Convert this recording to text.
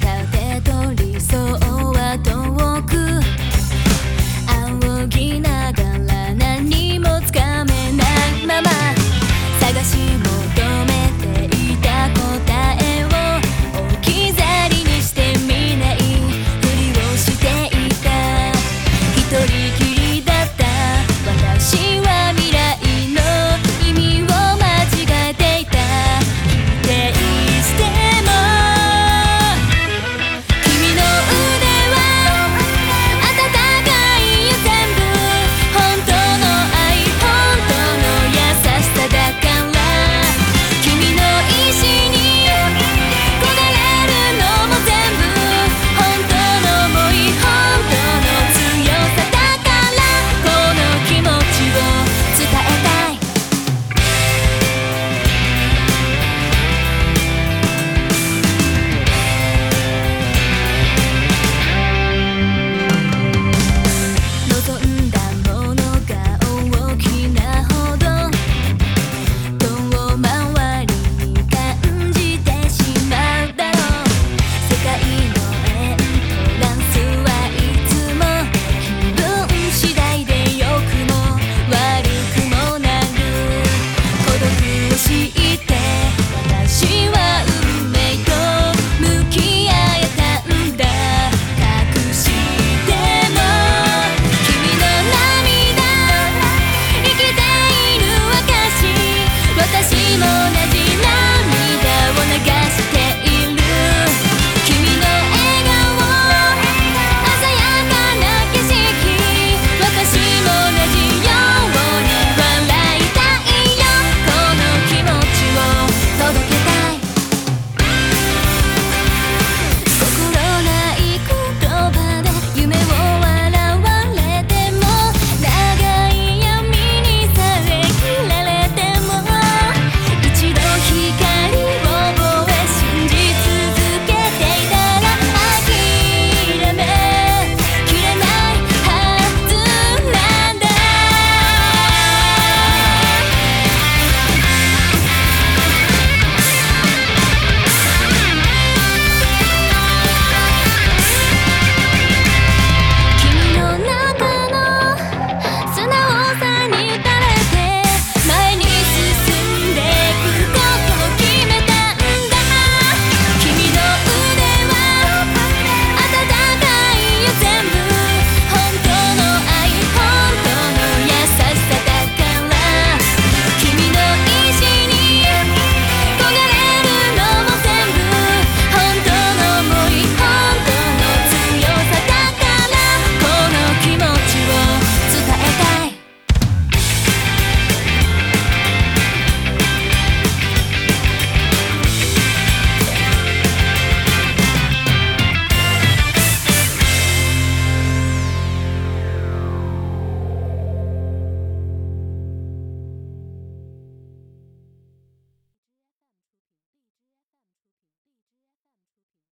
片てと理想は遠く。仰ぎな